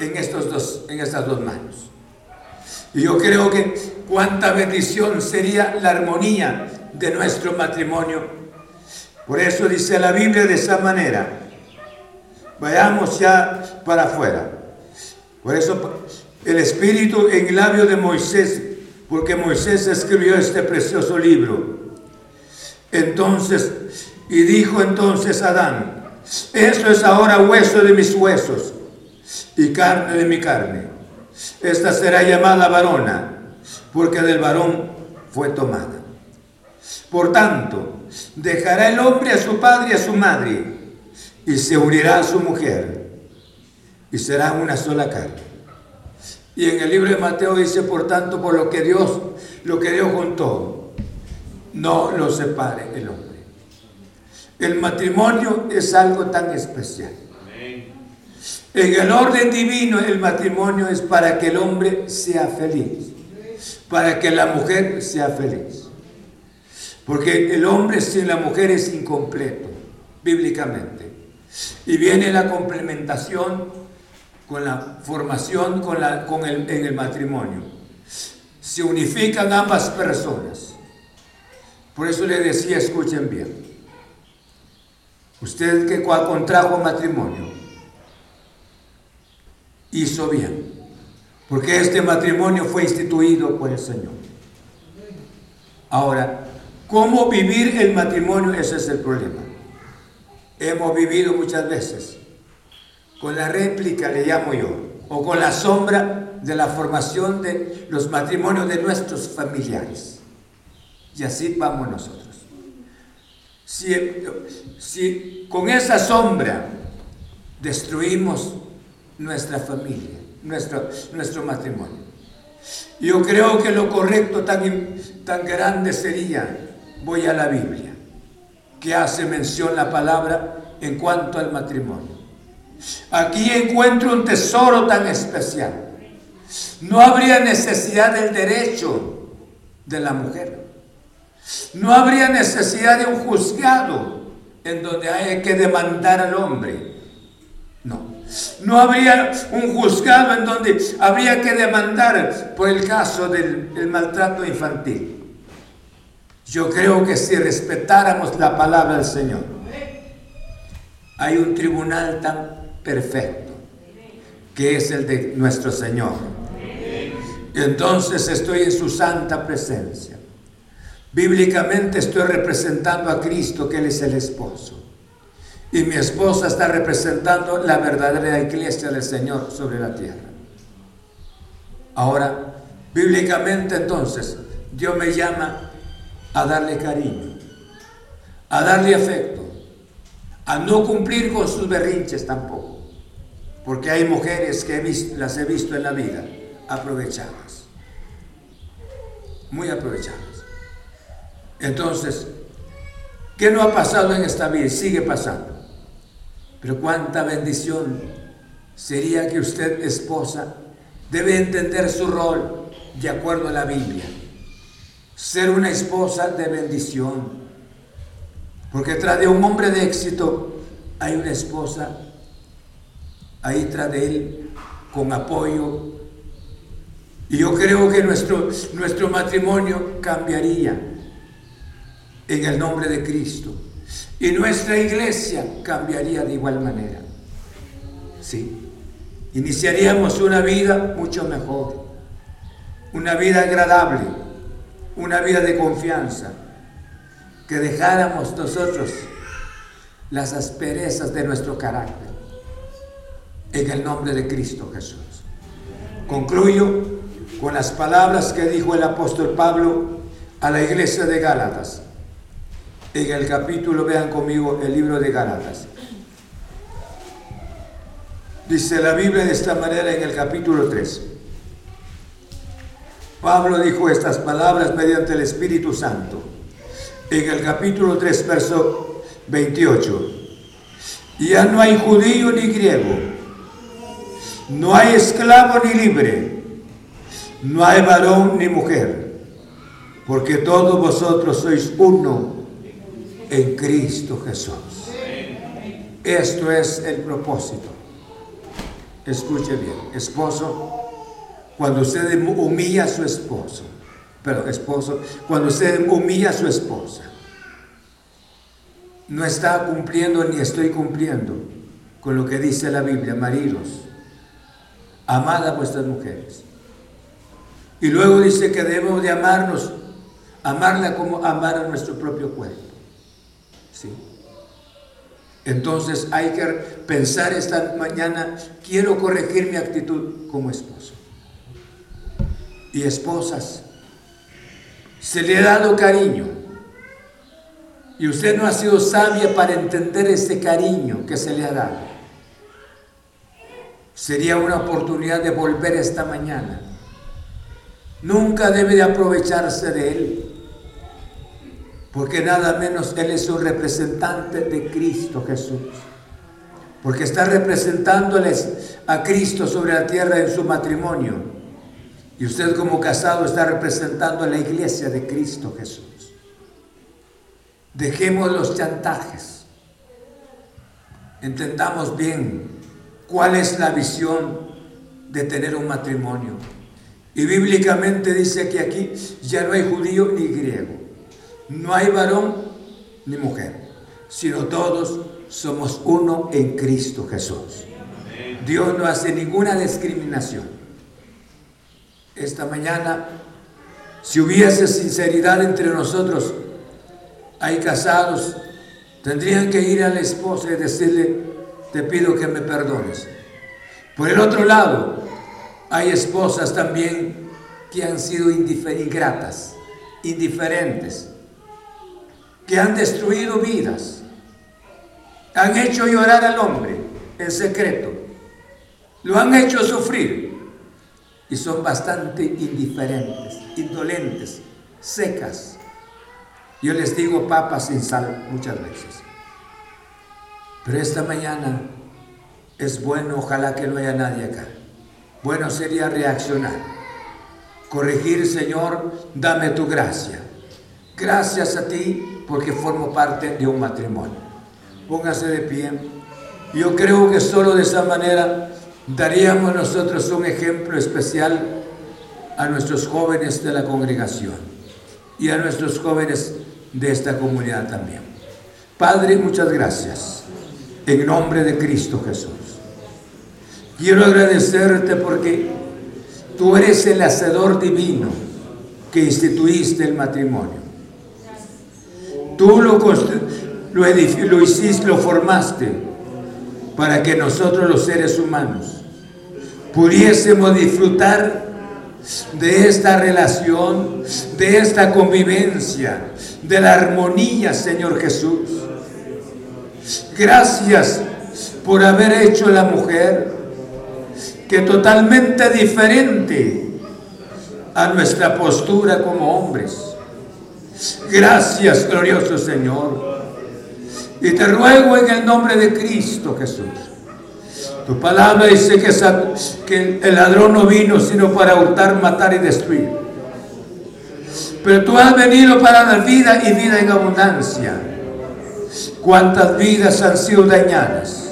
en, estos dos, en estas dos manos. Y yo creo que cuánta bendición sería la armonía de nuestro matrimonio. Por eso dice la Biblia de esa manera. Vayamos ya para afuera. Por eso el Espíritu en el labio de Moisés, porque Moisés escribió este precioso libro. Entonces, y dijo entonces Adán, esto es ahora hueso de mis huesos y carne de mi carne. Esta será llamada varona, porque del varón fue tomada. Por tanto, dejará el hombre a su padre y a su madre, y se unirá a su mujer, y será una sola carne. Y en el libro de Mateo dice, por tanto, por lo que Dios, lo que Dios juntó, no lo separe el hombre. El matrimonio es algo tan especial. En el orden divino, el matrimonio es para que el hombre sea feliz, para que la mujer sea feliz. Porque el hombre sin la mujer es incompleto, bíblicamente. Y viene la complementación con la formación con la, con el, en el matrimonio. Se unifican ambas personas. Por eso le decía, escuchen bien. Usted que contrajo matrimonio, hizo bien. Porque este matrimonio fue instituido por el Señor. Ahora, ¿cómo vivir el matrimonio? Ese es el problema. Hemos vivido muchas veces con la réplica, le llamo yo, o con la sombra de la formación de los matrimonios de nuestros familiares. Y así vamos nosotros. Si, con esa sombra destruimos nuestra familia, nuestro, nuestro matrimonio, yo creo que lo correcto tan, tan grande sería, voy a la Biblia, que hace mención la palabra en cuanto al matrimonio. Aquí encuentro un tesoro tan especial. No habría necesidad del derecho de la mujer. No habría necesidad de un juzgado en donde hay que demandar al hombre. No. No habría un juzgado en donde habría que demandar por el caso del, maltrato infantil. Yo creo que si respetáramos la palabra del Señor, hay un tribunal tan perfecto, que es el de nuestro Señor. entonces estoy en su santa presencia. Bíblicamente estoy representando a Cristo, que Él es el esposo. Y mi esposa está representando la verdadera iglesia del Señor sobre la tierra. Ahora, bíblicamente entonces, Dios me llama a darle cariño, a darle afecto, a no cumplir con sus berrinches tampoco. Porque hay mujeres que las he visto en la vida aprovechadas, muy aprovechadas. Entonces, ¿qué no ha pasado en esta vida? Sigue pasando. Pero cuánta bendición sería que usted, esposa, debe entender su rol de acuerdo a la Biblia. Ser una esposa de bendición. Porque tras de un hombre de éxito hay una esposa ahí tras de él con apoyo. Y yo creo que nuestro, nuestro matrimonio cambiaría en el nombre de Cristo. Y nuestra iglesia cambiaría de igual manera. Sí. Iniciaríamos una vida mucho mejor. Una vida agradable. Una vida de confianza. Que dejáramos nosotros las asperezas de nuestro carácter. En el nombre de Cristo Jesús. Concluyo con las palabras que dijo el apóstol Pablo a la iglesia de Gálatas en el capítulo, vean conmigo el libro de Gálatas. Dice la Biblia de esta manera en el capítulo 3. Pablo dijo estas palabras mediante el Espíritu Santo. En el capítulo 3, verso 28. Ya no hay judío ni griego, no hay esclavo ni libre, no hay varón ni mujer, porque todos vosotros sois uno en Cristo Jesús. Esto es el propósito. Escuche bien, esposo, cuando usted humilla a su esposo, pero esposo, cuando usted humilla a su esposa, no está cumpliendo ni estoy cumpliendo con lo que dice la Biblia, maridos, amad a vuestras mujeres. Y luego dice que debemos de amarnos, amarla como amar a nuestro propio cuerpo. ¿Sí? Entonces hay que pensar esta mañana, quiero corregir mi actitud como esposo. Y esposas, se le ha dado cariño. Y usted no ha sido sabia para entender ese cariño que se le ha dado. Sería una oportunidad de volver esta mañana. Nunca debe de aprovecharse de él porque nada menos Él es un representante de Cristo Jesús. Porque está representándoles a Cristo sobre la tierra en su matrimonio. Y usted como casado está representando a la iglesia de Cristo Jesús. Dejemos los chantajes. Entendamos bien cuál es la visión de tener un matrimonio. Y bíblicamente dice que aquí ya no hay judío ni griego no hay varón ni mujer, sino todos somos uno en Cristo Jesús. Dios no hace ninguna discriminación. Esta mañana, si hubiese sinceridad entre nosotros, hay casados, tendrían que ir a la esposa y decirle, te pido que me perdones. Por el otro lado, hay esposas también que han sido ingratas, indiferentes, que han destruido vidas, han hecho llorar al hombre en secreto, lo han hecho sufrir y son bastante indiferentes, indolentes, secas. Yo les digo papas sin sal muchas veces. Pero esta mañana es bueno, ojalá que no haya nadie acá. Bueno sería reaccionar, corregir, Señor, dame tu gracia. Gracias a ti porque formo parte de un matrimonio. Póngase de pie. Yo creo que solo de esa manera daríamos nosotros un ejemplo especial a nuestros jóvenes de la congregación y a nuestros jóvenes de esta comunidad también. Padre, muchas gracias. En nombre de Cristo Jesús. Quiero agradecerte porque tú eres el hacedor divino que instituiste el matrimonio. Tú lo, lo, lo hiciste, lo formaste para que nosotros los seres humanos pudiésemos disfrutar de esta relación, de esta convivencia, de la armonía, Señor Jesús. Gracias por haber hecho la mujer que totalmente diferente a nuestra postura como hombres. Gracias, glorioso Señor. Y te ruego en el nombre de Cristo Jesús. Tu palabra dice que, el ladrón no vino sino para hurtar, matar y destruir. Pero tú has venido para la vida y vida en abundancia. ¿Cuántas vidas han sido dañadas?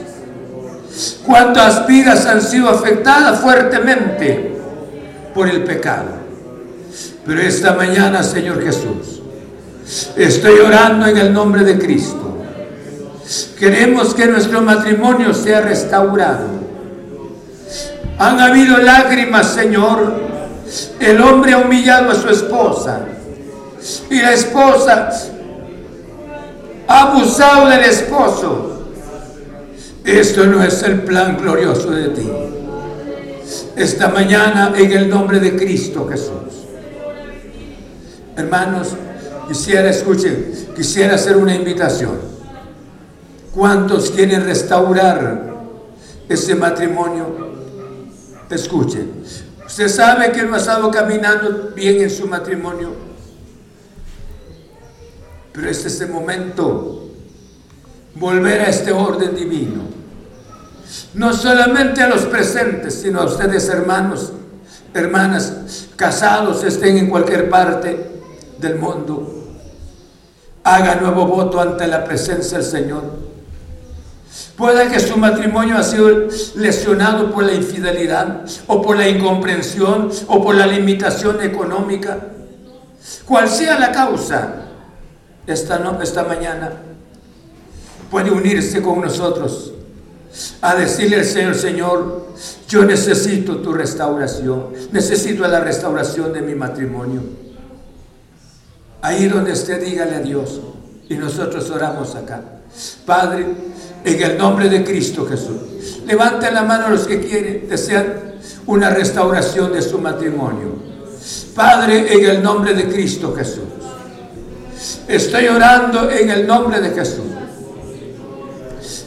¿Cuántas vidas han sido afectadas fuertemente por el pecado? Pero esta mañana, Señor Jesús, estoy orando en el nombre de Cristo. Queremos que nuestro matrimonio sea restaurado. Han habido lágrimas, Señor. El hombre ha humillado a su esposa. Y la esposa ha abusado del esposo. Esto no es el plan glorioso de ti. Esta mañana en el nombre de Cristo Jesús. Hermanos, quisiera, escuchen, quisiera hacer una invitación. ¿Cuántos quieren restaurar ese matrimonio? Escuchen, usted sabe que no ha estado caminando bien en su matrimonio, pero este es el momento volver a este orden divino no solamente a los presentes, sino a ustedes hermanos, hermanas, casados, estén en cualquier parte del mundo. Haga nuevo voto ante la presencia del Señor. Puede que su matrimonio ha sido lesionado por la infidelidad o por la incomprensión o por la limitación económica. Cual sea la causa, esta, esta mañana puede unirse con nosotros a decirle al Señor, Señor, yo necesito tu restauración, necesito la restauración de mi matrimonio. Ahí donde usted dígale a Dios y nosotros oramos acá. Padre, en el nombre de Cristo Jesús, levanten la mano los que quieren, desean una restauración de su matrimonio. Padre, en el nombre de Cristo Jesús, estoy orando en el nombre de Jesús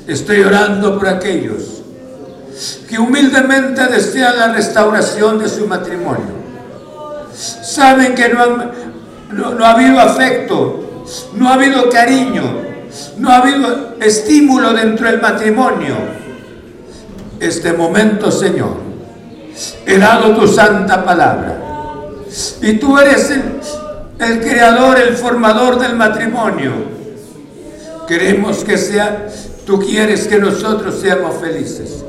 Estoy orando por aquellos que humildemente desean la restauración de su matrimonio. Saben que no, no, ha habido afecto, no ha habido cariño, no ha habido estímulo dentro del matrimonio. Este momento, Señor, he dado tu santa palabra. Y tú eres el, el creador, el formador del matrimonio. Queremos que sea Tú quieres que nosotros seamos felices.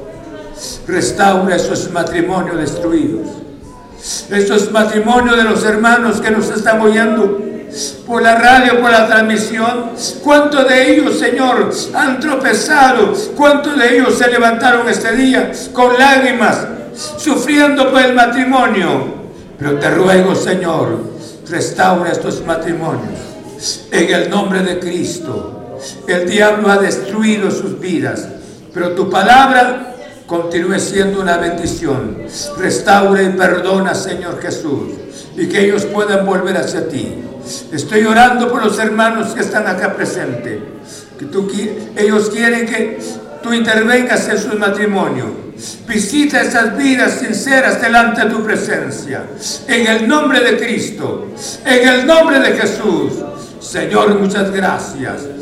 Restaura esos matrimonios destruidos. Esos matrimonios de los hermanos que nos están oyendo por la radio, por la transmisión. ¿Cuántos de ellos, Señor, han tropezado? ¿Cuántos de ellos se levantaron este día con lágrimas, sufriendo por el matrimonio? Pero te ruego, Señor, restaura estos matrimonios en el nombre de Cristo. El diablo ha destruido sus vidas, pero tu palabra continúe siendo una bendición. Restaura y perdona, Señor Jesús, y que ellos puedan volver hacia ti. Estoy orando por los hermanos que están acá presentes, que tú, ellos quieren que tú intervengas en su matrimonio. Visita esas vidas sinceras delante de tu presencia. En el nombre de Cristo, en el nombre de Jesús. Señor, muchas gracias.